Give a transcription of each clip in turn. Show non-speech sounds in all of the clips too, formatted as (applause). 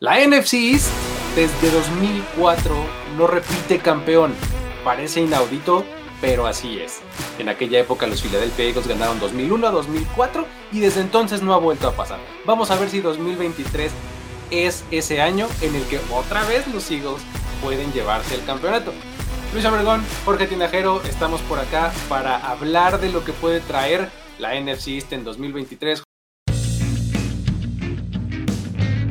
La NFC East desde 2004 no repite campeón. Parece inaudito, pero así es. En aquella época los Philadelphia Eagles ganaron 2001 a 2004 y desde entonces no ha vuelto a pasar. Vamos a ver si 2023 es ese año en el que otra vez los Eagles pueden llevarse el campeonato. Luis Obregón, Jorge Tinajero, estamos por acá para hablar de lo que puede traer la NFC East en 2023.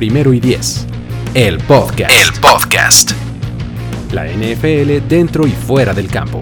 Primero y Diez. El podcast. El podcast. La NFL dentro y fuera del campo.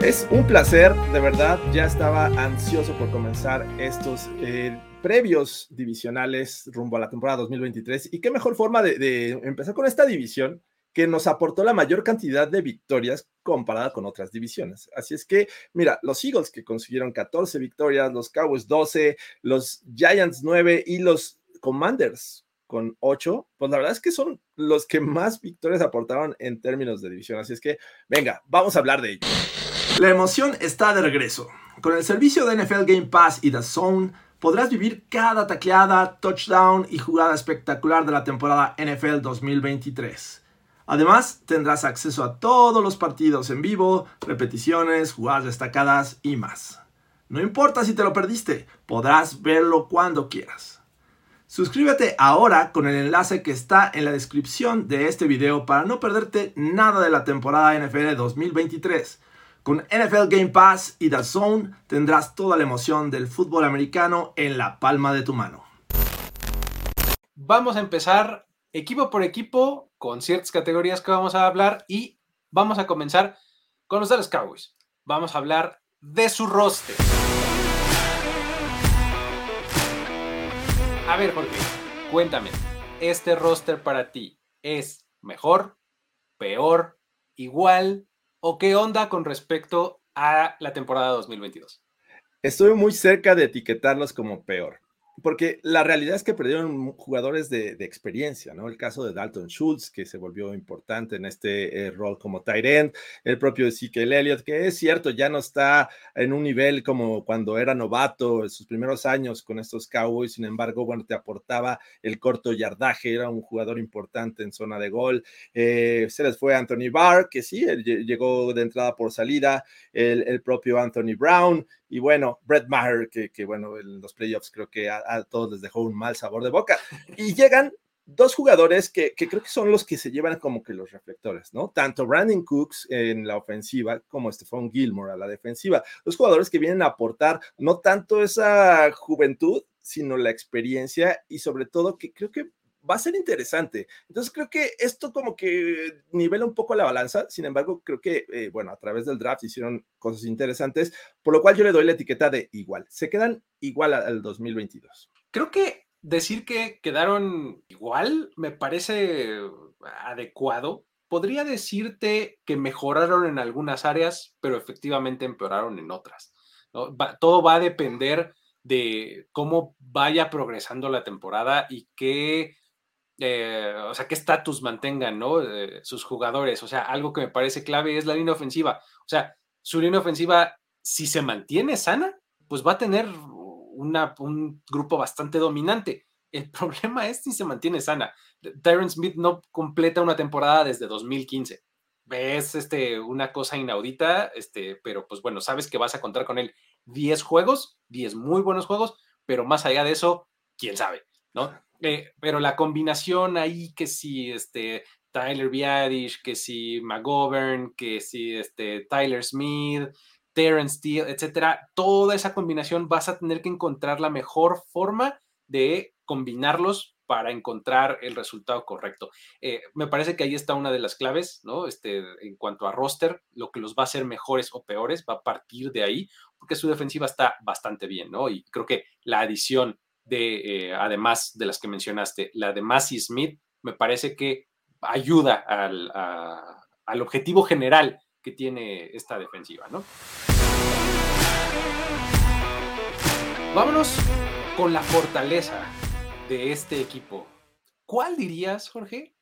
Es un placer, de verdad, ya estaba ansioso por comenzar estos eh, previos divisionales rumbo a la temporada 2023 y qué mejor forma de, de empezar con esta división que nos aportó la mayor cantidad de victorias comparada con otras divisiones. Así es que, mira, los Eagles que consiguieron 14 victorias, los Cowboys 12, los Giants 9 y los Commanders con 8, pues la verdad es que son los que más victorias aportaron en términos de división. Así es que, venga, vamos a hablar de ello. La emoción está de regreso. Con el servicio de NFL Game Pass y The Zone, podrás vivir cada tacleada, touchdown y jugada espectacular de la temporada NFL 2023. Además, tendrás acceso a todos los partidos en vivo, repeticiones, jugadas destacadas y más. No importa si te lo perdiste, podrás verlo cuando quieras. Suscríbete ahora con el enlace que está en la descripción de este video para no perderte nada de la temporada NFL 2023. Con NFL Game Pass y The Zone tendrás toda la emoción del fútbol americano en la palma de tu mano. Vamos a empezar equipo por equipo con ciertas categorías que vamos a hablar y vamos a comenzar con los Dallas Cowboys. Vamos a hablar de su roster. A ver, Jorge, cuéntame, ¿este roster para ti es mejor, peor, igual o qué onda con respecto a la temporada 2022? Estoy muy cerca de etiquetarlos como peor porque la realidad es que perdieron jugadores de, experiencia, ¿no? El caso de Dalton Schultz, que se volvió importante en este eh, rol como tight end, el propio Ezekiel Elliott, que es cierto, ya no está en un nivel como cuando era novato en sus primeros años con estos Cowboys, sin embargo, bueno, te aportaba el corto yardaje, era un jugador importante en zona de gol. Eh, se les fue Anthony Barr, que sí, él llegó de entrada por salida, el, el propio Anthony Brown, y bueno, Brett Maher, que, que, bueno, en los playoffs creo que a, todos les dejó un mal sabor de boca. Y llegan dos jugadores que, que, creo que son los que se llevan como que los reflectores, ¿no? Tanto Brandon Cooks en la ofensiva como Stephon Gilmore a la defensiva. Los jugadores que vienen a aportar no tanto esa juventud, sino la experiencia y sobre todo que creo que va a ser interesante. Entonces creo que esto como que nivela un poco la balanza, sin embargo creo que, eh, bueno, a través del draft hicieron cosas interesantes, por lo cual yo le doy la etiqueta de igual. Se quedan igual al 2022. Creo que decir que quedaron igual me parece adecuado. Podría decirte que mejoraron en algunas áreas, pero efectivamente empeoraron en otras. todo va a depender de cómo vaya progresando la temporada y qué eh, o sea, qué estatus mantengan, ¿no? Eh, sus jugadores. O sea, algo que me parece clave es la línea ofensiva. O sea, su línea ofensiva, si se mantiene sana, pues va a tener un grupo bastante dominante. El (laughs) problema es si se mantiene sana. Tyron Smith no completa una temporada desde 2015. Es este, una cosa inaudita, este, pero pues bueno, sabes que vas a contar con él 10 juegos, 10 muy buenos juegos, pero más allá de eso, quién sabe, ¿no? Eh, pero la combinación ahí que si este Tyler Biadish, que si McGovern, que si este Tyler Smith, Terrence Steele, etcétera, toda esa combinación vas a tener que encontrar la mejor forma de combinarlos para encontrar el resultado correcto. Eh, me parece que ahí está una de las claves, ¿no? Este, en cuanto a roster, lo que los va a hacer mejores o peores va a partir de ahí, porque su defensiva está bastante bien, ¿no? Y creo que la adición de, eh, además de las que mencionaste, la de Massey Smith, me parece que ayuda al, al objetivo general que tiene esta defensiva, ¿no? Vámonos con la fortaleza de este equipo. ¿Cuál dirías, Jorge,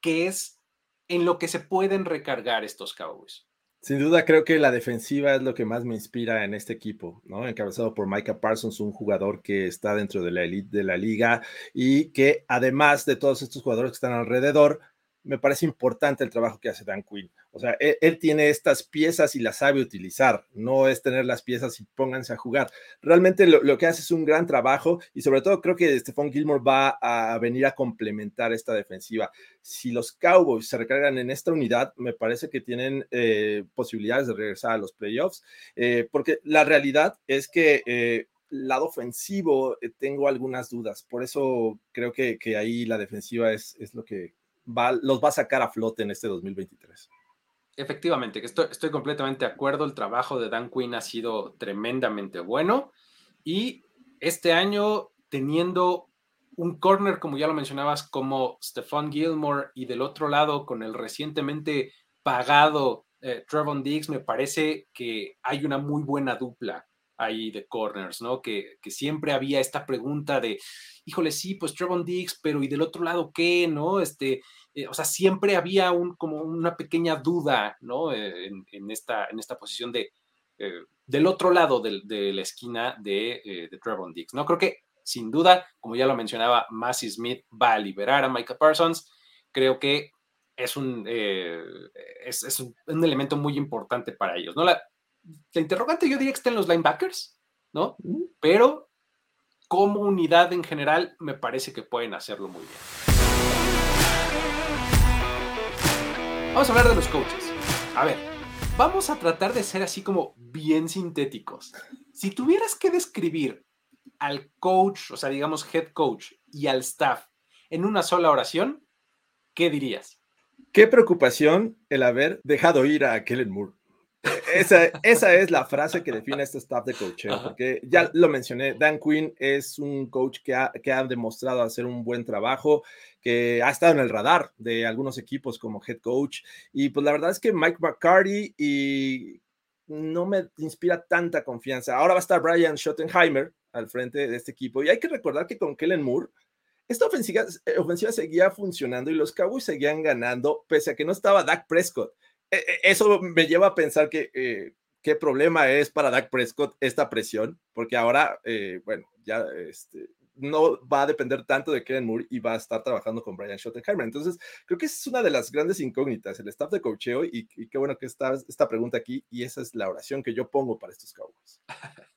que es en lo que se pueden recargar estos Cowboys? Sin duda creo que la defensiva es lo que más me inspira en este equipo, ¿no? Encabezado por Micah Parsons, un jugador que está dentro de la elite de la liga y que además de todos estos jugadores que están alrededor, me parece importante el trabajo que hace Dan Quinn. O sea, él, tiene estas piezas y las sabe utilizar, no es tener las piezas y pónganse a jugar. Realmente lo, que hace es un gran trabajo y sobre todo creo que Stephon Gilmore va a venir a complementar esta defensiva. Si los Cowboys se recargan en esta unidad, me parece que tienen eh, posibilidades de regresar a los playoffs, eh, porque la realidad es que... Eh, lado ofensivo tengo algunas dudas, por eso creo que, que ahí la defensiva es, es lo que los va a sacar a flote en este 2023. Efectivamente, estoy, estoy completamente de acuerdo. El trabajo de Dan Quinn ha sido tremendamente bueno y este año teniendo un corner, como ya lo mencionabas, como Stephon Gilmore y del otro lado con el recientemente pagado eh, Trevon Diggs, me parece que hay una muy buena dupla ahí de corners, ¿no? Que, que, siempre había esta pregunta de, híjole, sí, pues Trevon Diggs, pero ¿y del otro lado qué, no? Este, eh, o sea, siempre había un, como una pequeña duda, ¿no? Eh, en, esta, en esta posición de, eh, del otro lado de, la esquina de, de Trevon Diggs, ¿no? Creo que, sin duda, como ya lo mencionaba, Massey Smith va a liberar a Micah Parsons. Creo que es un, es, es un, un, elemento muy importante para ellos, ¿no? La, la interrogante yo diría que está en los linebackers, ¿no? Pero como unidad en general me parece que pueden hacerlo muy bien. Vamos a hablar de los coaches. A ver, vamos a tratar de ser así como bien sintéticos. Si tuvieras que describir al coach, o sea, digamos head coach y al staff en una sola oración, ¿qué dirías? Qué preocupación el haber dejado ir a Kellen Moore. Esa, esa, es la frase que define este staff de coaching, porque ya lo mencioné, Dan Quinn es un coach que ha, que ha, demostrado hacer un buen trabajo, que ha estado en el radar de algunos equipos como head coach, y pues la verdad es que Mike McCarty y no me inspira tanta confianza. Ahora va a estar Brian Schottenheimer al frente de este equipo, y hay que recordar que con Kellen Moore, esta ofensiva, eh, ofensiva seguía funcionando y los Cowboys seguían ganando, pese a que no estaba Dak Prescott. E, e, eso me lleva a pensar que eh, qué problema es para Dak Prescott esta presión, porque ahora, eh, bueno, ya este, no va a depender tanto de Kellen Moore y va a estar trabajando con Brian Schottenheimer. Entonces, creo que es una de las grandes incógnitas, el staff de cocheo, y, qué bueno que está esta pregunta aquí, y esa es la oración que yo pongo para estos Cowboys. (laughs)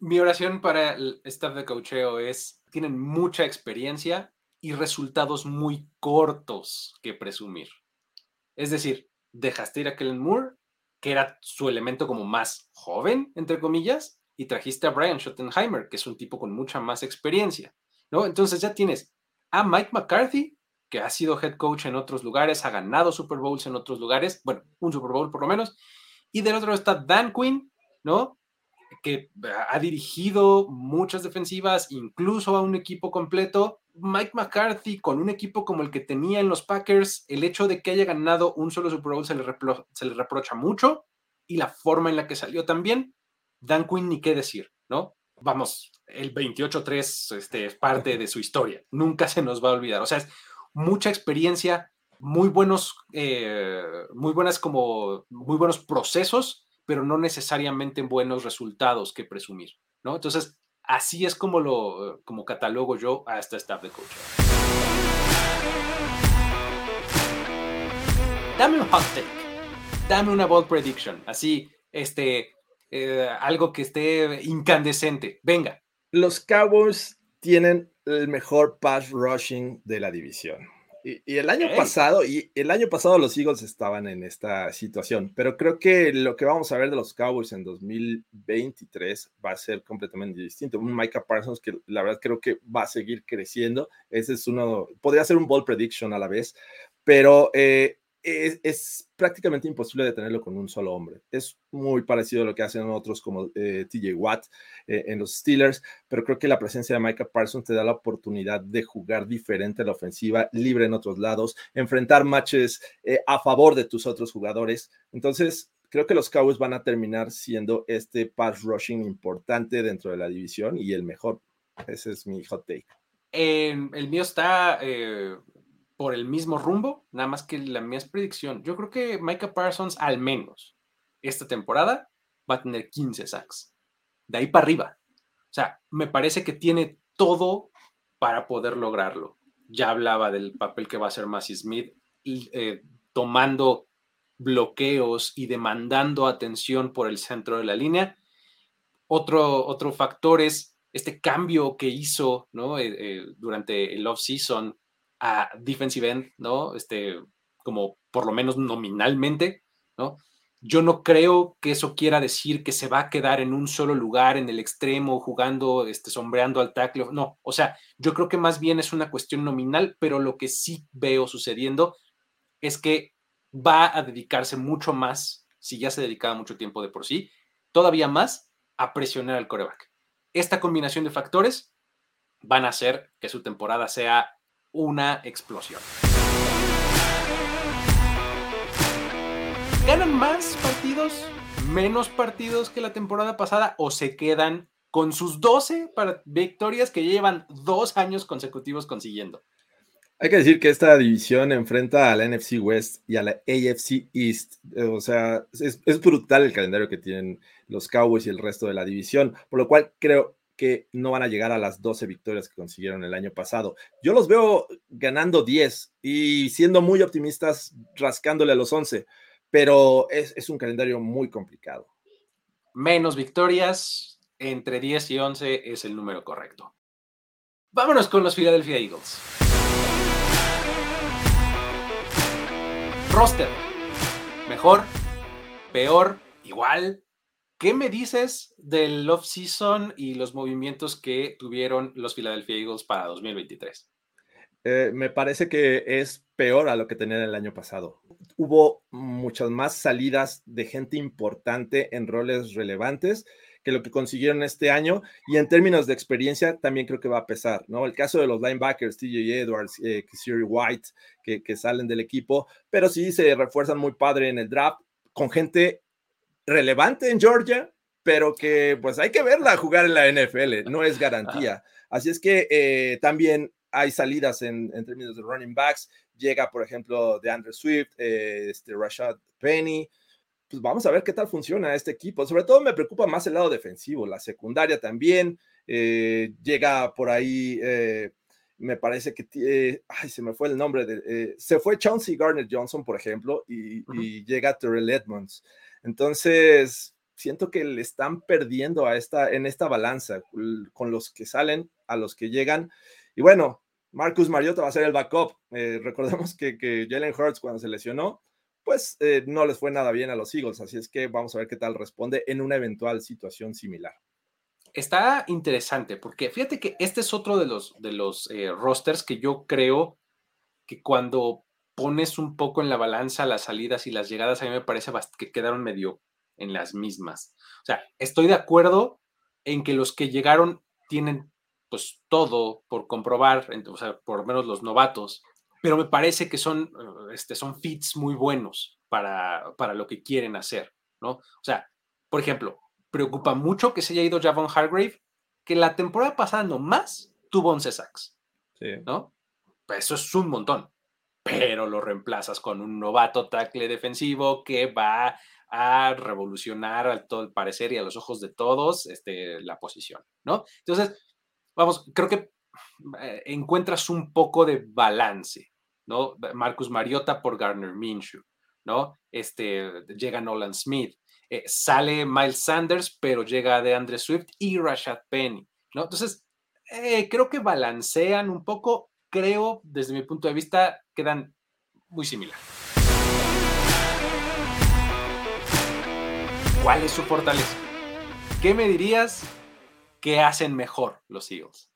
Mi oración para el staff de cocheo es, tienen mucha experiencia y resultados muy cortos que presumir. Es decir, dejaste ir a Kellen Moore, que era su elemento como más joven, entre comillas, y trajiste a Brian Schottenheimer, que es un tipo con mucha más experiencia, ¿no? Entonces ya tienes a Mike McCarthy, que ha sido head coach en otros lugares, ha ganado Super Bowls en otros lugares, bueno, un Super Bowl por lo menos, y del otro está Dan Quinn, ¿no? Que ha dirigido muchas defensivas, incluso a un equipo completo, Mike McCarthy con un equipo como el que tenía en los Packers, el hecho de que haya ganado un solo Super Bowl se le, reprocha mucho y la forma en la que salió también. Dan Quinn ni qué decir, ¿no? Vamos, el 28-3 este, es parte de su historia, nunca se nos va a olvidar. O sea, es mucha experiencia, muy buenos, eh, muy buenas como, muy buenos procesos, pero no necesariamente buenos resultados que presumir, ¿no? Entonces, Así es como lo como catalogo yo a este staff de coach. Dame un hot take. Dame una bold prediction. Así, este, eh, algo que esté incandescente. Venga. Los Cowboys tienen el mejor pass rushing de la división. Y, el año pasado, y el año pasado los Eagles estaban en esta situación, pero creo que lo que vamos a ver de los Cowboys en 2023 va a ser completamente distinto. Un Micah Parsons que la verdad creo que va a seguir creciendo. Ese es uno, podría ser un ball prediction a la vez, pero eh, es, prácticamente imposible detenerlo con un solo hombre. Es muy parecido a lo que hacen otros como eh, TJ Watt eh, en los Steelers, pero creo que la presencia de Micah Parsons te da la oportunidad de jugar diferente a la ofensiva, libre en otros lados, enfrentar matches eh, a favor de tus otros jugadores. Entonces, creo que los Cowboys van a terminar siendo este pass rushing importante dentro de la división y el mejor. Ese es mi hot take. el mío está por el mismo rumbo, nada más que la mía predicción. Yo creo que Micah Parsons, al menos esta temporada, va a tener 15 sacks. De ahí para arriba. O sea, me parece que tiene todo para poder lograrlo. Ya hablaba del papel que va a hacer Massey Smith, eh, tomando bloqueos y demandando atención por el centro de la línea. Otro, otro factor es este cambio que hizo. Eh, eh, durante el off-season a defensive end, ¿no? Este, como por lo menos nominalmente, ¿no? Yo no creo que eso quiera decir que se va a quedar en un solo lugar, en el extremo, jugando, este, sombreando al tackle. No, o sea, yo creo que más bien es una cuestión nominal, pero lo que sí veo sucediendo es que va a dedicarse mucho más, si ya se dedicaba mucho tiempo de por sí, todavía más a presionar al coreback. Esta combinación de factores van a hacer que su temporada sea una explosión. ¿Ganan más partidos, menos partidos que la temporada pasada o se quedan con sus 12 victorias que llevan dos años consecutivos consiguiendo? Hay que decir que esta división enfrenta a la NFC West y a la AFC East. O sea, es, es, brutal el calendario que tienen los Cowboys y el resto de la división, por lo cual creo que no van a llegar a las 12 victorias que consiguieron el año pasado. Yo los veo ganando 10 y siendo muy optimistas, rascándole a los 11, pero es, un calendario muy complicado. Menos victorias, entre 10 y 11 es el número correcto. Vámonos con los Philadelphia Eagles. Roster. Mejor, peor, igual, ¿Qué me dices del off-season y los movimientos que tuvieron los Philadelphia Eagles para 2023? Eh, me parece que es peor a lo que tenían el año pasado. Hubo muchas más salidas de gente importante en roles relevantes que lo que consiguieron este año y en términos de experiencia también creo que va a pesar, ¿no? El caso de los linebackers, TJ Edwards, eh, White, que, que salen del equipo, pero sí se refuerzan muy padre en el draft con gente relevante en Georgia, pero que pues hay que verla jugar en la NFL, no es (laughs) garantía. Así es que eh, también hay salidas en, términos de running backs. Llega, por ejemplo, de Andrew Swift, eh, este Rashad Penny. Pues vamos a ver qué tal funciona este equipo. Sobre todo me preocupa más el lado defensivo, la secundaria también. Eh, llega por ahí, me parece que, ay, se me fue el nombre, de, se fue Chauncey Garner Johnson, por ejemplo, y, y llega Terrell Edmonds. Entonces, siento que le están perdiendo a esta, en esta balanza con los que salen, a los que llegan. Y bueno, Marcus Mariota va a ser el backup. Eh, recordemos que, que, Jalen Hurts cuando se lesionó, pues eh, no les fue nada bien a los Eagles. Así es que vamos a ver qué tal responde en una eventual situación similar. Está interesante porque fíjate que este es otro de los, de los eh, rosters que yo creo que cuando pones un poco en la balanza las salidas y las llegadas, a mí me parece que quedaron medio en las mismas. O sea, estoy de acuerdo en que los que llegaron tienen pues todo por comprobar, o sea, por lo menos los novatos, pero me parece que son, este, son fits muy buenos para, para lo que quieren hacer, ¿no? O sea, por ejemplo, preocupa mucho que se haya ido Javon Hargrave, que la temporada pasada nomás tuvo 11 sacks, sí. ¿no? Pues eso es un montón pero lo reemplazas con un novato tackle defensivo que va a revolucionar al todo el parecer y a los ojos de todos este, la posición, ¿no? Entonces, vamos, creo que eh, encuentras un poco de balance, ¿no? Marcus Mariota por Garner Minshew, ¿no? Este, llega Nolan Smith, eh, sale Miles Sanders, pero llega de Andre Swift y Rashad Penny, ¿no? Entonces, eh, creo que balancean un poco creo, desde mi punto de vista, quedan muy similares. ¿Cuál es su fortaleza? ¿Qué me dirías que hacen mejor los Eagles?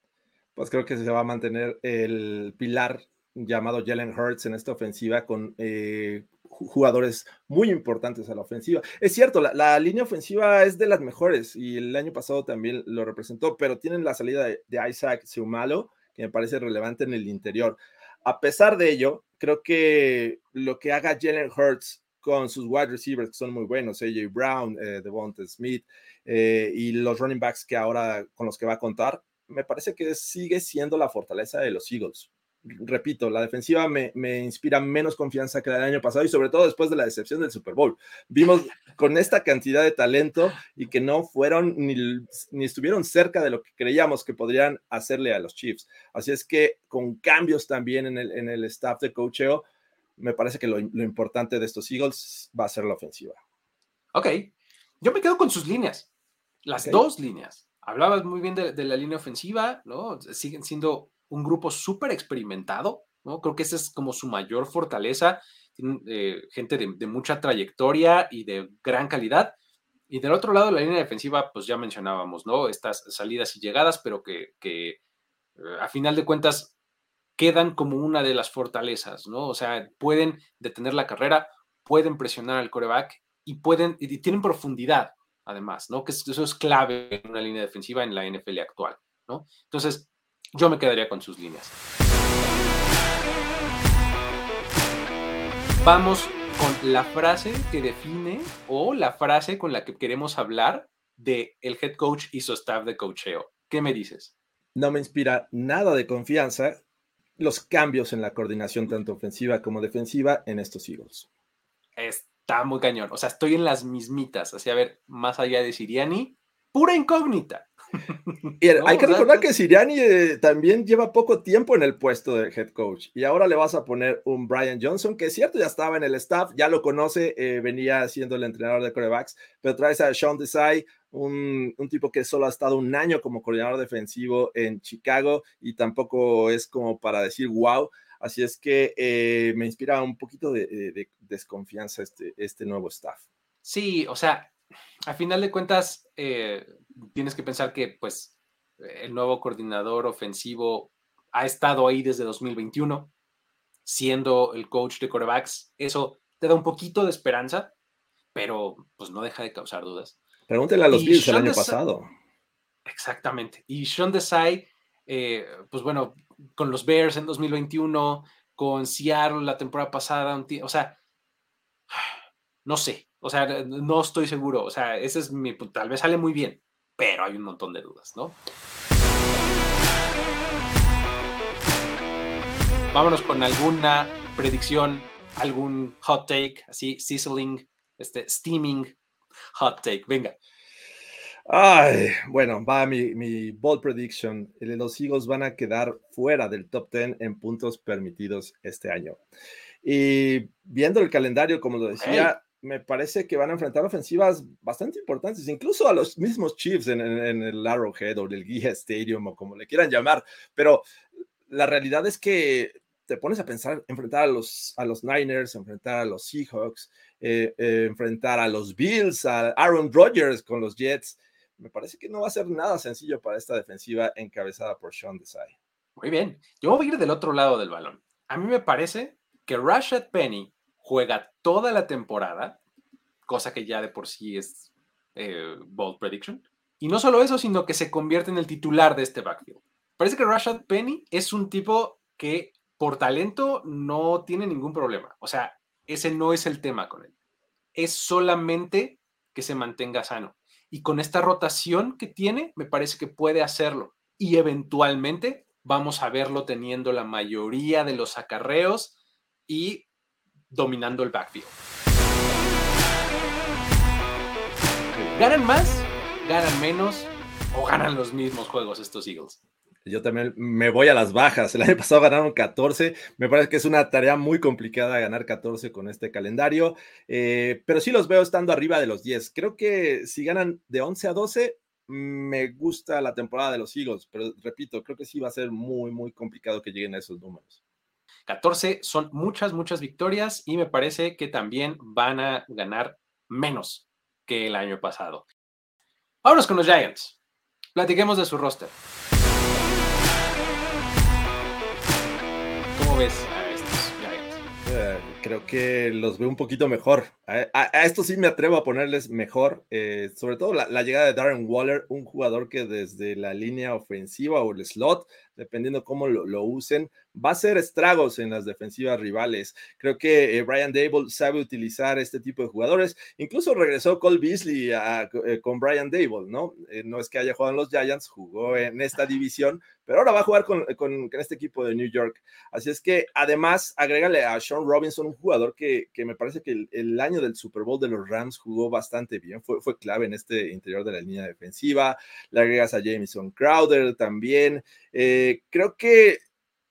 Pues creo que se va a mantener el pilar llamado Jalen Hurts en esta ofensiva con eh, jugadores muy importantes a la ofensiva. Es cierto, la, línea ofensiva es de las mejores y el año pasado también lo representó, pero tienen la salida de, de Isaac Seumalo, me parece relevante en el interior. A pesar de ello, creo que lo que haga Jalen Hurts con sus wide receivers que son muy buenos, AJ Brown, eh, Devonta Smith eh, y los running backs que ahora con los que va a contar, me parece que sigue siendo la fortaleza de los Eagles. Repito, la defensiva me, me inspira menos confianza que la del año pasado y sobre todo después de la decepción del Super Bowl. Vimos con esta cantidad de talento y que no fueron ni, ni estuvieron cerca de lo que creíamos que podrían hacerle a los Chiefs. Así es que con cambios también en el, en el staff de coacheo, me parece que lo, importante de estos Eagles va a ser la ofensiva. Ok, yo me quedo con sus líneas, las dos líneas. Hablabas muy bien de, la línea ofensiva, ¿no? Siguen siendo un grupo súper experimentado, ¿no? Creo que esa es como su mayor fortaleza. Tienen eh, gente de, mucha trayectoria y de gran calidad. Y del otro lado, la línea defensiva, pues ya mencionábamos, ¿no? Estas salidas y llegadas, pero que, eh, a final de cuentas quedan como una de las fortalezas, ¿no? O sea, pueden detener la carrera, pueden presionar al coreback y pueden, y tienen profundidad, además, ¿no? Que eso es clave en una línea defensiva en la NFL actual, ¿no? Entonces, yo me quedaría con sus líneas. Vamos con la frase que define o la frase con la que queremos hablar de el head coach y su staff de coacheo. ¿Qué me dices? No me inspira nada de confianza los cambios en la coordinación tanto ofensiva como defensiva en estos Eagles. Está muy cañón. O sea, estoy en las mismitas. Así, a ver, más allá de Siriani, pura incógnita. (laughs) Y hay que recordar que Siriani eh, también lleva poco tiempo en el puesto de head coach y ahora le vas a poner un Brian Johnson, que es cierto, ya estaba en el staff, ya lo conoce, eh, venía siendo el entrenador de corebacks, pero traes a Sean Desai, un, tipo que solo ha estado un año como coordinador defensivo en Chicago y tampoco es como para decir wow. Así es que eh, me inspira un poquito de, desconfianza este, este nuevo staff. Sí, o sea, a final de cuentas, eh, tienes que pensar que pues el nuevo coordinador ofensivo ha estado ahí desde 2021, siendo el coach de corebacks. Eso te da un poquito de esperanza, pero pues no deja de causar dudas. Pregúntele a los Bills el año pasado. Exactamente. Y Sean Desai, eh, pues bueno, con los Bears en 2021, con Seattle la temporada pasada, o sea, (sighs) no sé, o sea, no estoy seguro, o sea, ese es mi, tal vez sale muy bien, pero hay un montón de dudas, ¿no? Vámonos con alguna predicción, algún hot take, así, sizzling, este, steaming hot take. Venga. Ay, bueno, va mi, mi bold prediction. Los Eagles van a quedar fuera del top 10 en puntos permitidos este año. Y viendo el calendario, como lo decía, me parece que van a enfrentar ofensivas bastante importantes, incluso a los mismos Chiefs en, el Arrowhead o el Guía Stadium o como le quieran llamar. Pero la realidad es que te pones a pensar, enfrentar a los, a los Niners, enfrentar a los Seahawks, eh, eh, enfrentar a los Bills, a Aaron Rodgers con los Jets. Me parece que no va a ser nada sencillo para esta defensiva encabezada por Sean Desai. Muy bien, yo voy a ir del otro lado del balón. A mí me parece que Rashad Penny juega toda la temporada, cosa que ya de por sí es eh, bold prediction. Y no solo eso, sino que se convierte en el titular de este backfield. Parece que Rashad Penny es un tipo que por talento no tiene ningún problema. O sea, ese no es el tema con él. Es solamente que se mantenga sano. Y con esta rotación que tiene, me parece que puede hacerlo. Y eventualmente vamos a verlo teniendo la mayoría de los acarreos y dominando el backfield. ¿Ganan más? ¿Ganan menos? ¿O ganan los mismos juegos estos Eagles? Yo también me voy a las bajas. El año pasado ganaron 14. Me parece que es una tarea muy complicada ganar 14 con este calendario, eh, pero sí los veo estando arriba de los 10. Creo que si ganan de 11 a 12, me gusta la temporada de los Eagles, pero repito, creo que sí va a ser muy, muy complicado que lleguen a esos números. 14 son muchas, muchas victorias y me parece que también van a ganar menos que el año pasado. Vámonos con los Giants. Platiquemos de su roster. ¿Cómo ves a estos Giants? Eh, creo que los veo un poquito mejor. A, esto sí me atrevo a ponerles mejor, eh, sobre todo la, llegada de Darren Waller, un jugador que desde la línea ofensiva o el slot dependiendo cómo lo, usen, va a ser estragos en las defensivas rivales. Creo que eh, Brian Dable sabe utilizar este tipo de jugadores. Incluso regresó Cole Beasley eh, con Brian Dable, ¿no? No es que haya jugado en los Giants, jugó en esta división, pero ahora va a jugar con, este equipo de New York. Así es que además, agrégale a Sean Robinson, un jugador que, me parece que el, año del Super Bowl de los Rams jugó bastante bien, fue, fue clave en este interior de la línea defensiva. Le agregas a Jameson Crowder también. Eh, creo que,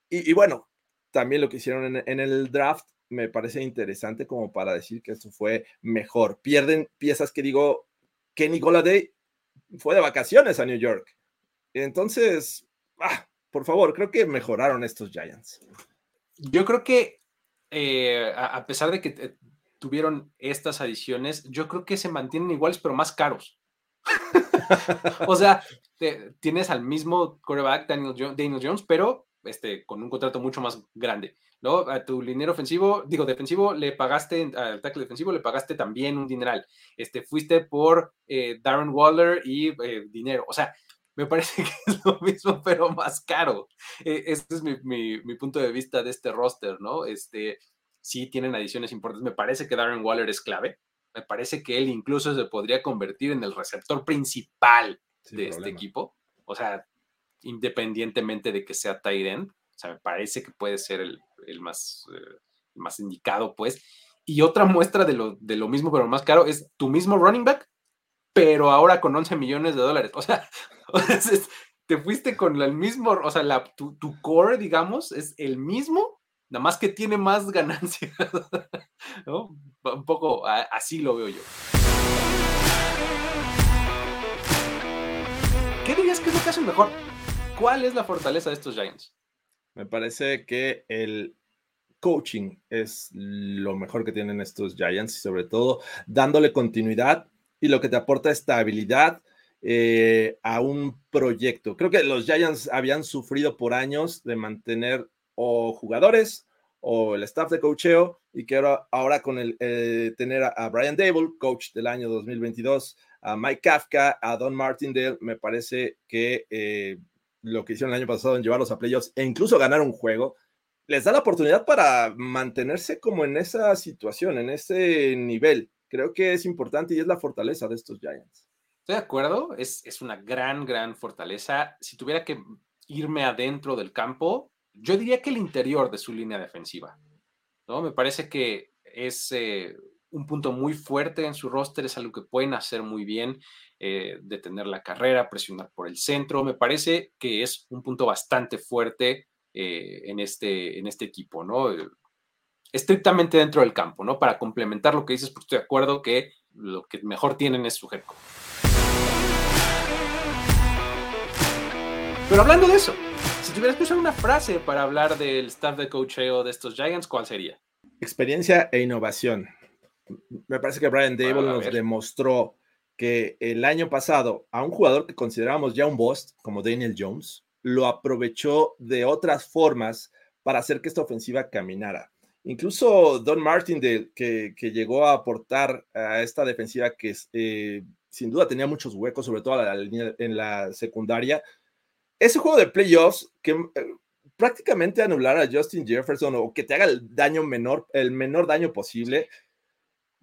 y, bueno, también lo que hicieron en, el draft me parece interesante como para decir que esto fue mejor. Pierden piezas que digo, Kenny Goladay fue de vacaciones a New York. Entonces, ah, por favor, creo que mejoraron estos Giants. Yo creo que eh, a, pesar de que eh, tuvieron estas adiciones, yo creo que se mantienen iguales, pero más caros. (laughs) o sea, tienes al mismo quarterback, Daniel, Jones, pero este, con un contrato mucho más grande. ¿no? A tu liniero ofensivo, digo, defensivo, le pagaste, al tackle defensivo le pagaste también un dineral. Este, fuiste por eh, Darren Waller y dinero. O sea, me parece (laughs) que es lo mismo, pero más caro. E, este es mi, mi, mi, punto de vista de este roster, ¿no? Este, sí tienen adiciones importantes. Me parece que Darren Waller es clave. Me parece que él incluso se podría convertir en el receptor principal de este equipo. O sea, independientemente de que sea end, o sea, me parece que puede ser el, más, eh, más indicado, pues. Y otra muestra de lo, de lo mismo, pero más caro, es tu mismo running back, pero ahora con 11 millones de dólares. O sea, (laughs) te fuiste con el mismo, o sea, la, tu, core, digamos, es el mismo, nada más que tiene más (laughs) ganancias. Un poco así lo veo yo. ¿Qué dirías que es lo que hacen mejor? ¿Cuál es la fortaleza de estos Giants? Me parece que el coaching es lo mejor que tienen estos Giants y sobre todo dándole continuidad y lo que te aporta estabilidad eh, a un proyecto. Creo que los Giants habían sufrido por años de mantener o jugadores o el staff de coacheo y que ahora, ahora con el eh, tener a, Brian Dable, coach del año 2022, a Mike Kafka, a Don Martindale, me parece que eh, lo que hicieron el año pasado en llevarlos a playoffs e incluso ganar un juego, les da la oportunidad para mantenerse como en esa situación, en ese nivel. Creo que es importante y es la fortaleza de estos Giants. Estoy de acuerdo, es, es una gran, gran fortaleza. Si tuviera que irme adentro del campo, yo diría que el interior de su línea defensiva, ¿no? Me parece que es eh, un punto muy fuerte en su roster, es algo que pueden hacer muy bien, eh, detener la carrera, presionar por el centro. Me parece que es un punto bastante fuerte eh, en, este, en este equipo, ¿no? Estrictamente dentro del campo, ¿no? Para complementar lo que dices, porque estoy de acuerdo que lo que mejor tienen es su head Pero hablando de eso, si tuvieras que usar una frase para hablar del staff de coacheo de estos Giants, ¿cuál sería? Experiencia e innovación. Me parece que Brian Dable nos demostró que el año pasado a un jugador que considerábamos ya un boss, como Daniel Jones, lo aprovechó de otras formas para hacer que esta ofensiva caminara. Incluso Don Martindale, que, que llegó a aportar a esta defensiva que eh, sin duda tenía muchos huecos, sobre todo en la secundaria, ese juego de playoffs que eh, prácticamente anular a Justin Jefferson o que te haga el daño menor, el menor daño posible,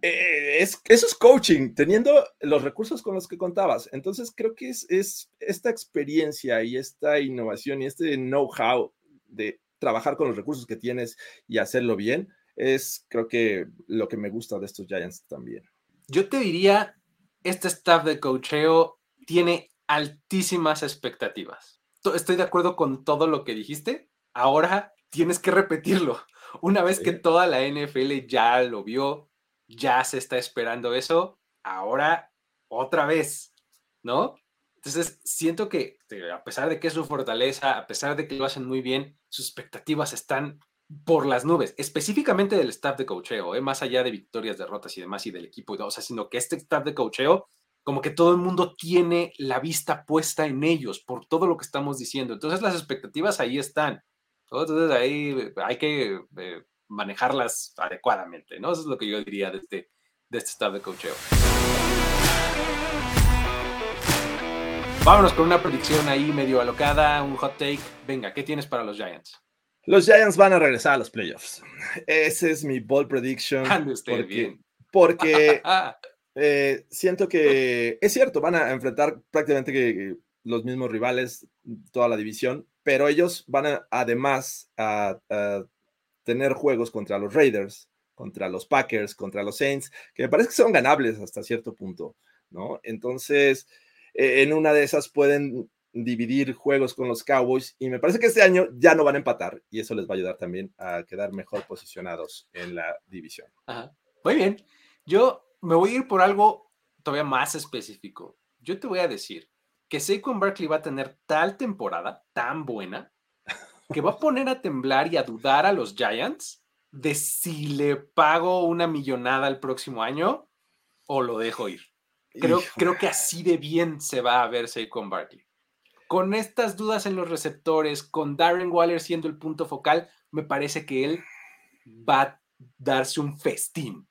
eh, es, eso es coaching, teniendo los recursos con los que contabas. Entonces creo que es, es esta experiencia y esta innovación y este know-how de trabajar con los recursos que tienes y hacerlo bien, es creo que lo que me gusta de estos Giants también. Yo te diría, este staff de coacheo tiene altísimas expectativas estoy de acuerdo con todo lo que dijiste. Ahora tienes que repetirlo. Una vez que toda la NFL ya lo vio, ya se está esperando eso, ahora otra vez, ¿no? Entonces, siento que a pesar de que es su fortaleza, a pesar de que lo hacen muy bien, sus expectativas están por las nubes, específicamente del staff de cocheo, ¿eh? más allá de victorias, derrotas y demás y del equipo, o sea, sino que este staff de cocheo, como que todo el mundo tiene la vista puesta en ellos por todo lo que estamos diciendo. Entonces, las expectativas ahí están. Entonces, ahí hay que eh, manejarlas adecuadamente, ¿no? Eso es lo que yo diría de este, de este staff de cocheo. Vámonos con una predicción ahí medio alocada, un hot take. Venga, ¿qué tienes para los Giants? Los Giants van a regresar a los playoffs. Ese es mi bold prediction. porque, bien. Porque (laughs) eh, siento que es cierto, van a enfrentar prácticamente los mismos rivales, toda la división, pero ellos van a, además a, tener juegos contra los Raiders, contra los Packers, contra los Saints, que me parece que son ganables hasta cierto punto, ¿no? Entonces, eh, en una de esas pueden dividir juegos con los Cowboys y me parece que este año ya no van a empatar y eso les va a ayudar también a quedar mejor posicionados en la división. Muy bien, yo me voy a ir por algo todavía más específico. Yo te voy a decir que Saquon Barkley va a tener tal temporada tan buena que va a poner a temblar y a dudar a los Giants de si le pago una millonada el próximo año o lo dejo ir. Creo, creo que así de bien se va a ver Saquon Barkley con estas dudas en los receptores, con Darren Waller siendo el punto focal, me parece que él va a darse un festín.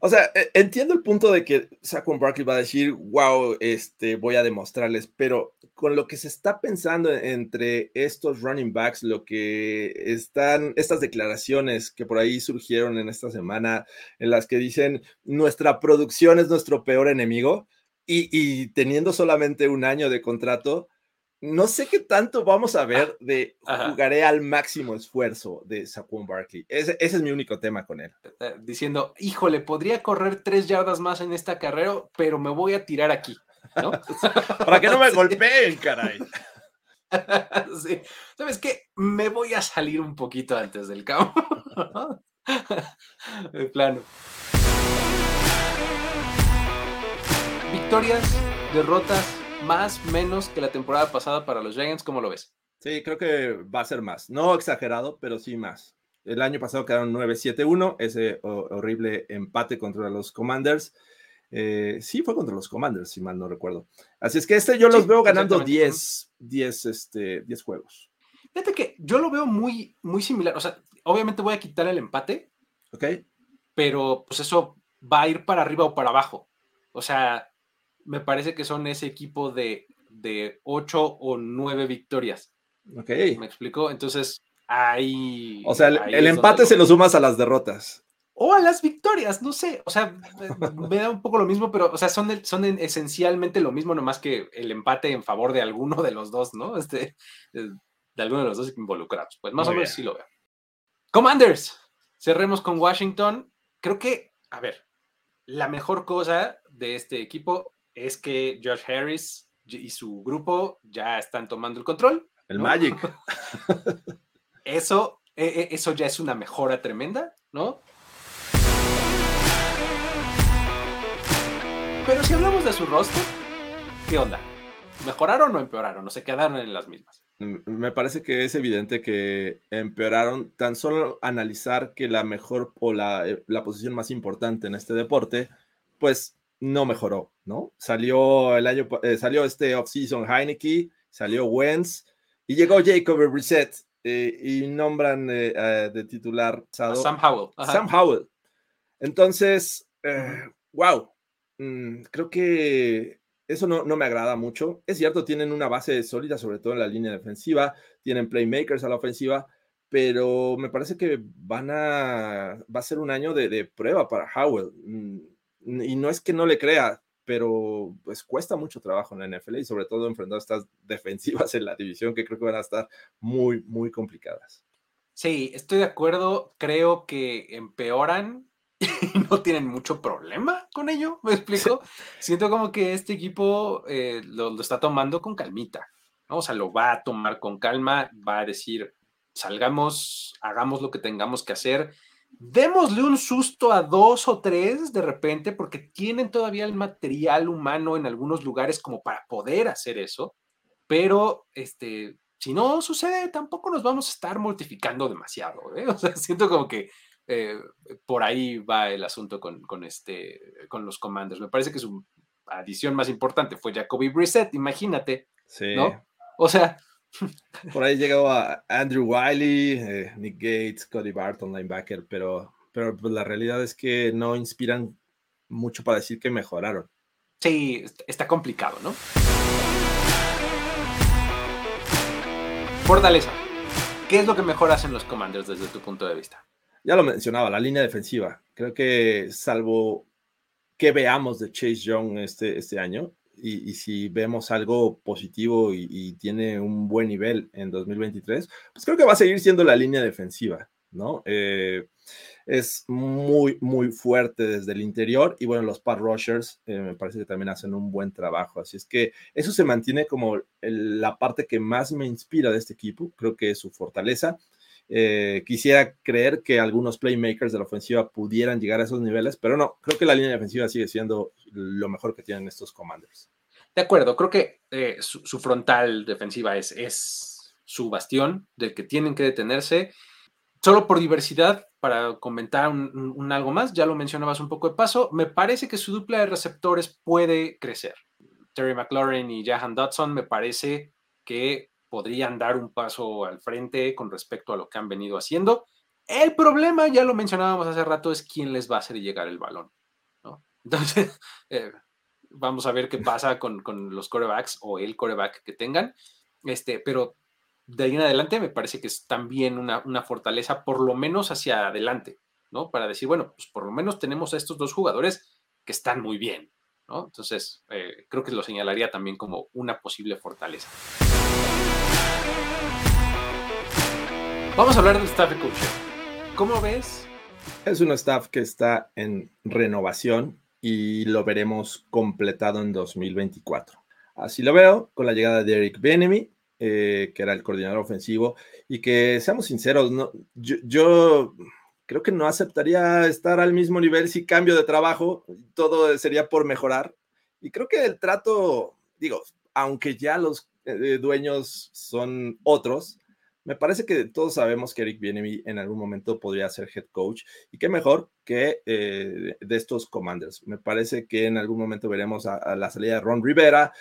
O sea, e, entiendo el punto de que Saquon Barkley va a decir, wow, este, voy a demostrarles, pero con lo que se está pensando entre estos running backs, lo que están, estas declaraciones que por ahí surgieron en esta semana, en las que dicen, nuestra producción es nuestro peor enemigo, y, teniendo solamente un año de contrato, no sé qué tanto vamos a ver de (laughs) jugaré al máximo esfuerzo de Saquon Barkley. Ese, es mi único tema con él. Eh, eh, diciendo, híjole, podría correr tres yardas más en esta carrera, pero me voy a tirar aquí, ¿no? (laughs) Para que no me (laughs) golpeen, caray. sí. ¿Sabes qué? Me voy a salir un poquito antes del campo. de plano. victorias, derrotas, más, menos que la temporada pasada para los Giants, ¿cómo lo ves? Sí, creo que va a ser más. No exagerado, pero sí más. El año pasado quedaron 9-7-1, ese horrible empate contra los Commanders. Eh, sí, fue contra los Commanders, si mal no recuerdo. Así es que este yo los veo ganando 10, 10, este, 10 juegos. Fíjate que yo lo veo muy, muy similar. O sea, obviamente voy a quitar el empate. Ok. Pero pues eso va a ir para arriba o para abajo. O sea, me parece que son ese equipo de, de 8 o 9 victorias. Ok. ¿Me explico? Entonces, ahí... O sea, el, empate se lo sumas a las derrotas. O a las victorias, no sé. O sea, me da un poco lo mismo, pero, o sea, son, son esencialmente lo mismo, nomás que el empate en favor de alguno de los dos, ¿no? Este, de alguno de los dos involucrados. Pues más o menos sí lo veo. Commanders, cerremos con Washington. Creo que, a ver, la mejor cosa de este equipo es que Josh Harris y su grupo ya están tomando el control. El Magic. (laughs) Eso, e, e, eso ya es una mejora tremenda, ¿no? Pero si hablamos de su roster, ¿qué onda? ¿Mejoraron o empeoraron? ¿O se quedaron en las mismas? Me parece que es evidente que empeoraron. Tan solo analizar que la mejor o la, eh, la posición más importante en este deporte, pues no mejoró, ¿no? Salió el año, eh, salió este offseason Heineke, salió Wentz y llegó Jacob Reset eh, y nombran eh, de titular Sam Howell. Sam Howell. Entonces, wow, mm, creo que eso no, no, me agrada mucho. Es cierto, tienen una base sólida, sobre todo en la línea defensiva, tienen playmakers a la ofensiva, pero me parece que van a, va a ser un año de, de prueba para Howell. Mm, y no es que no le crea, pero pues cuesta mucho trabajo en la NFL y sobre todo enfrentar estas (laughs) defensivas en la división que creo que van a estar muy, muy complicadas. Sí, estoy de acuerdo. Creo que empeoran (laughs) y no tienen mucho problema con ello. ¿Me explico? Siento como que este equipo eh, lo, está tomando con calmita. O sea, lo va a tomar con calma, va a decir, salgamos, hagamos lo que tengamos que hacer démosle un susto a dos o tres de repente, porque tienen todavía el material humano en algunos lugares como para poder hacer eso, pero este, si no sucede, tampoco nos vamos a estar mortificando demasiado. ¿eh? O sea, (laughs) siento como que eh, por ahí va el asunto con, con, este, con los comandos. Me parece que su adición más importante fue Jacoby Brissett, imagínate. Sí. ¿no? O sea. Por ahí llegó a Andrew Wiley, eh, Nick Gates, Cody Barton, linebacker, pero, pero pues, la realidad es que no inspiran mucho para decir que mejoraron. Sí, está complicado, ¿no? Fortaleza. ¿Qué es lo que mejor hacen los Commanders desde tu punto de vista? Ya lo mencionaba, la línea defensiva. Creo que salvo que veamos de Chase Young este, este año, y, si vemos algo positivo y, tiene un buen nivel en 2023, pues creo que va a seguir siendo la línea defensiva, ¿no? Eh, es muy, muy fuerte desde el interior y bueno, los Pat Rushers eh, me parece que también hacen un buen trabajo. Así es que eso se mantiene como la parte que más me inspira de este equipo, creo que es su fortaleza. Eh, quisiera creer que algunos playmakers de la ofensiva pudieran llegar a esos niveles, pero no, creo que la línea defensiva sigue siendo lo mejor que tienen estos commanders. De acuerdo, creo que eh, su, frontal defensiva es, su bastión del que tienen que detenerse Solo por diversidad, para comentar algo más, ya lo mencionabas un poco de paso, me parece que su dupla de receptores puede crecer. Terry McLaurin y Jahan Dodson me parece que podrían dar un paso al frente con respecto a lo que han venido haciendo. El problema, ya lo mencionábamos hace rato, es quién les va a hacer llegar el balón. (laughs) Entonces, eh, vamos a ver qué pasa con, con, los corebacks o el coreback que tengan. Este, pero de ahí en adelante me parece que es también una, fortaleza, por lo menos hacia adelante, ¿no? Para decir, bueno, pues por lo menos tenemos a estos dos jugadores que están muy bien, Entonces, eh, creo que lo señalaría también como una posible fortaleza. Vamos a hablar del staff de coaching. ¿Cómo ves? Es un staff que está en renovación y lo veremos completado en 2024. Así lo veo con la llegada de Eric Benemy, eh, que era el coordinador ofensivo, y que seamos sinceros, yo, creo que no aceptaría estar al mismo nivel si cambio de trabajo, todo sería por mejorar. Y creo que el trato, digo, aunque ya los eh, dueños son otros, me parece que todos sabemos que Eric Bienemy en algún momento podría ser head coach y qué mejor que eh, de estos commanders. Me parece que en algún momento veremos a, la salida de Ron Rivera,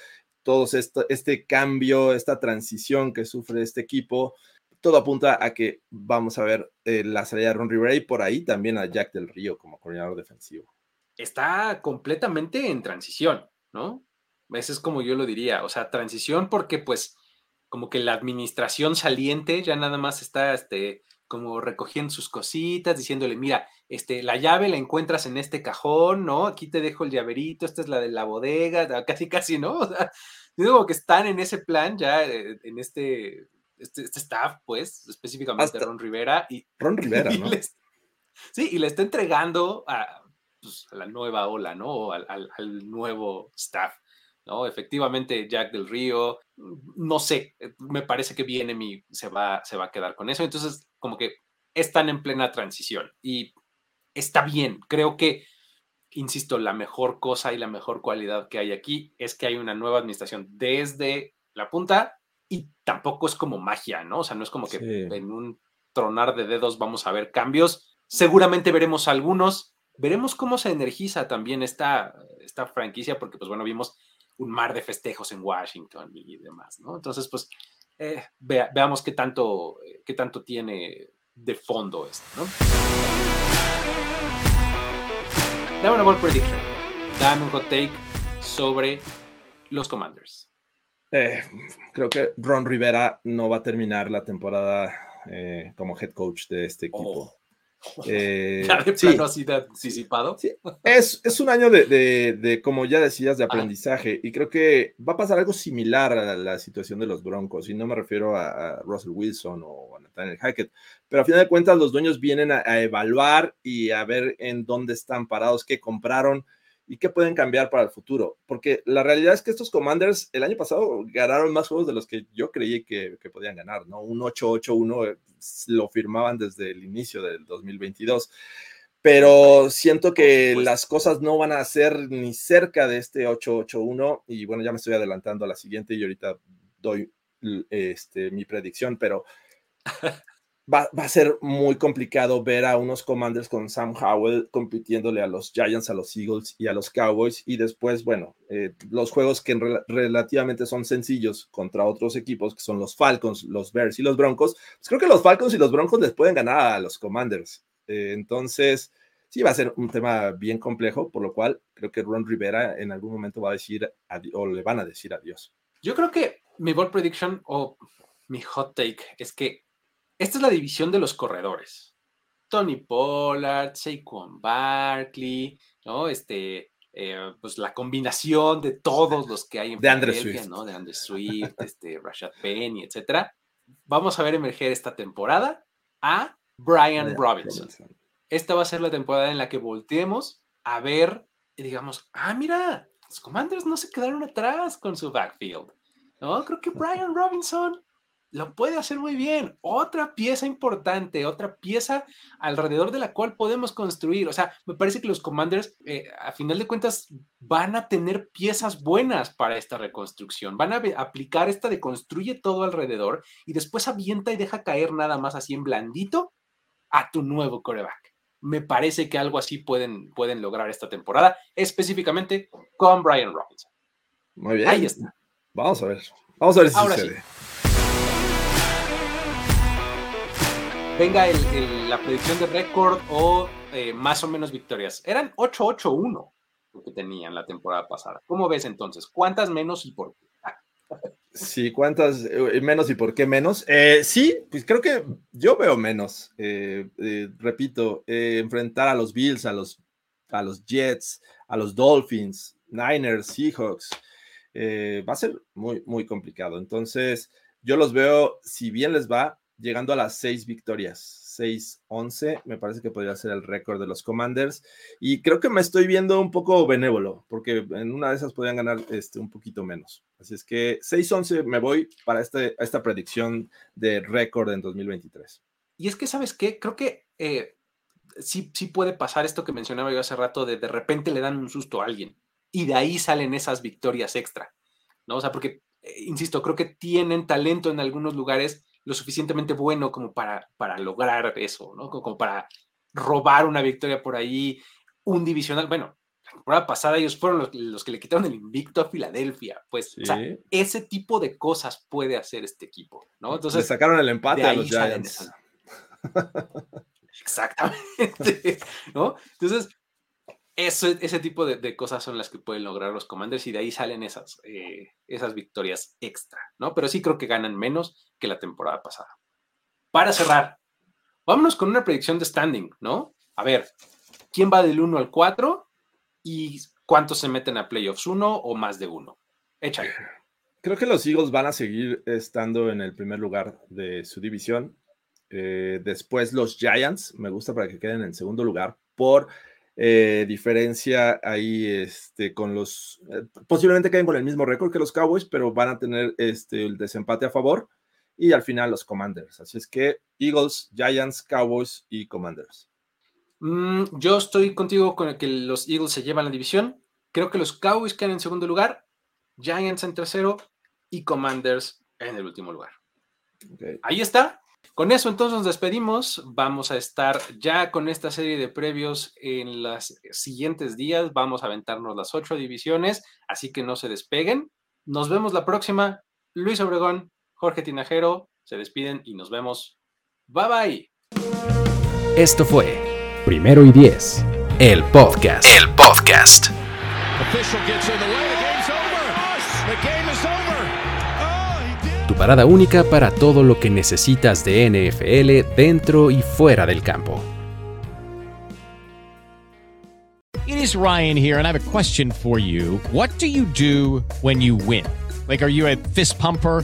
todo este cambio, esta transición que sufre este equipo, todo apunta a que vamos a ver eh, la salida de Ron Rivera y por ahí también a Jack del Río como coordinador defensivo. Está completamente en transición, ¿no? Ese es como yo lo diría, o sea, transición porque pues como que la administración saliente ya nada más está este, como recogiendo sus cositas, diciéndole, mira, este, la llave la encuentras en este cajón, ¿no? Aquí te dejo el llaverito, esta es la de la bodega, (laughs) casi, casi, ¿no? O sea, que están en ese plan ya, eh, en este, este, este, staff, pues, específicamente Ron Rivera. Y, Ron (laughs) Rivera, ¿no? sí, y le está entregando pues, a, la nueva ola, ¿no? O al, nuevo staff. ¿no? Efectivamente, Jack del Río, no sé, me parece que viene mi, se va, se va a quedar con eso. Entonces, como que están en plena transición y está bien. Creo que, insisto, la mejor cosa y la mejor cualidad que hay aquí es que hay una nueva administración desde la punta y tampoco es como magia, ¿no? O sea, no es como que en un tronar de dedos vamos a ver cambios. Seguramente veremos algunos. Veremos cómo se energiza también esta, esta franquicia, porque, pues bueno, vimos un mar de festejos en Washington y demás, ¿no? Entonces, pues, eh, veamos qué tanto, qué tanto tiene de fondo esto, ¿no? Dame una ball prediction. Dame un hot take sobre los Commanders. Eh, creo que Ron Rivera no va a terminar la temporada eh, como head coach de este equipo. Oh. (laughs) Eh, de sí, anticipado. Es, es, un año de, de, como ya decías, de aprendizaje. Y creo que va a pasar algo similar a la, situación de los Broncos. Y no me refiero a, Russell Wilson o a Nathaniel Hackett. Pero a final de cuentas, los dueños vienen a, evaluar y a ver en dónde están parados, qué compraron. Y qué pueden cambiar para el futuro. Porque la realidad es que estos Commanders el año pasado ganaron más juegos de los que yo creí que, podían ganar, ¿no? Un 8-8-1 eh, lo firmaban desde el inicio del 2022 pero siento que las cosas no van a ser ni cerca de este 881 y bueno, ya me estoy adelantando a la siguiente y ahorita doy este, mi predicción, pero (laughs) va, a ser muy complicado ver a unos Commanders con Sam Howell compitiéndole a los Giants, a los Eagles y a los Cowboys y después, bueno, eh, los juegos que relativamente son sencillos contra otros equipos que son los Falcons, los Bears y los Broncos, pues creo que los Falcons y los Broncos les pueden ganar a los Commanders. Eh, entonces, sí va a ser un tema bien complejo, por lo cual creo que Ron Rivera en algún momento va a decir o le van a decir adiós. Yo creo que mi bold prediction o mi hot take es que esta es la división de los corredores. Tony Pollard, Saquon Barkley, ¿no? Este, eh, pues la combinación de todos los que hay en de Andre Swift. ¿no? De Andre Swift, (laughs) este, Rashad Penny, etcétera. Vamos a ver emerger esta temporada a Brian Robinson. Esta va a ser la temporada en la que volteemos a ver y digamos, ah, mira, los Commanders no se quedaron atrás con su backfield. No, creo que Brian (laughs) Robinson lo puede hacer muy bien. Otra pieza importante, otra pieza alrededor de la cual podemos construir. O sea, me parece que los Commanders, eh, a final de cuentas, van a tener piezas buenas para esta reconstrucción. Van a aplicar esta de construye todo alrededor y después avienta y deja caer nada más así en blandito a tu nuevo coreback. Me parece que algo así pueden, pueden lograr esta temporada, específicamente con Brian Robinson. Muy bien. Ahí está. Vamos a ver. Vamos a ver si sucede. Venga la predicción de récord o eh, más o menos victorias. Eran 8-8-1 lo que tenían la temporada pasada. ¿Cómo ves entonces? ¿Cuántas menos y por qué? Sí, ¿cuántas eh, menos y por qué menos? Eh, sí, pues creo que yo veo menos. Repito, enfrentar a los Bills, a los, a los Jets, a los Dolphins, Niners, Seahawks, va a ser muy, muy complicado. Entonces, yo los veo, si bien les va, llegando a las seis victorias. 6-11, me parece que podría ser el récord de los Commanders. Y creo que me estoy viendo un poco benévolo, porque en una de esas podrían ganar este, un poquito menos. Así es que 6-11 me voy para este, esta predicción de récord en 2023. Y es que, ¿sabes qué? Creo que eh, sí, sí puede pasar esto que mencionaba yo hace rato, de de repente le dan un susto a alguien y de ahí salen esas victorias extra, ¿no? O sea, porque, eh, insisto, creo que tienen talento en algunos lugares lo suficientemente bueno como para, para lograr eso, ¿no? Como, para robar una victoria por ahí, un divisional. Bueno, la temporada pasada ellos fueron los, que le quitaron el invicto a Filadelfia. Pues, o sea, ese tipo de cosas puede hacer este equipo, ¿no? Entonces. Le sacaron el empate a los Giants. Exactamente, (laughs) ¿no? Entonces, ese tipo de, cosas son las que pueden lograr los Commanders y de ahí salen esas, eh, esas victorias extra, ¿no? Pero sí creo que ganan menos que la temporada pasada. Para cerrar, vámonos con una predicción de standing, ¿no? A ver, ¿quién va del 1 al 4 y cuántos se meten a playoffs? ¿Uno o más de uno? Échale. (laughs) Creo que los Eagles van a seguir estando en el primer lugar de su división. Eh, después los Giants, me gusta para que queden en segundo lugar por eh, diferencia ahí este, con los, eh, posiblemente queden con el mismo récord que los Cowboys, pero van a tener este, el desempate a favor y al final los Commanders. Así es que Eagles, Giants, Cowboys y Commanders. Mm, yo estoy contigo con el que los Eagles se llevan la división. Creo que los Cowboys quedan en segundo lugar, Giants en tercero y Commanders en el último lugar. Ahí está. Con eso entonces nos despedimos. Vamos a estar ya con esta serie de previos en los siguientes días. Vamos a aventarnos las ocho divisiones, así que no se despeguen. Nos vemos la próxima. Luis Obregón, Jorge Tinajero, se despiden y nos vemos. Bye bye. Esto fue Primero y Diez, el podcast. El podcast. Parada única para todo lo que necesitas de NFL dentro y fuera del campo. It is Ryan here and I have a question for you. What do you do when you win? Like are you a fist pumper?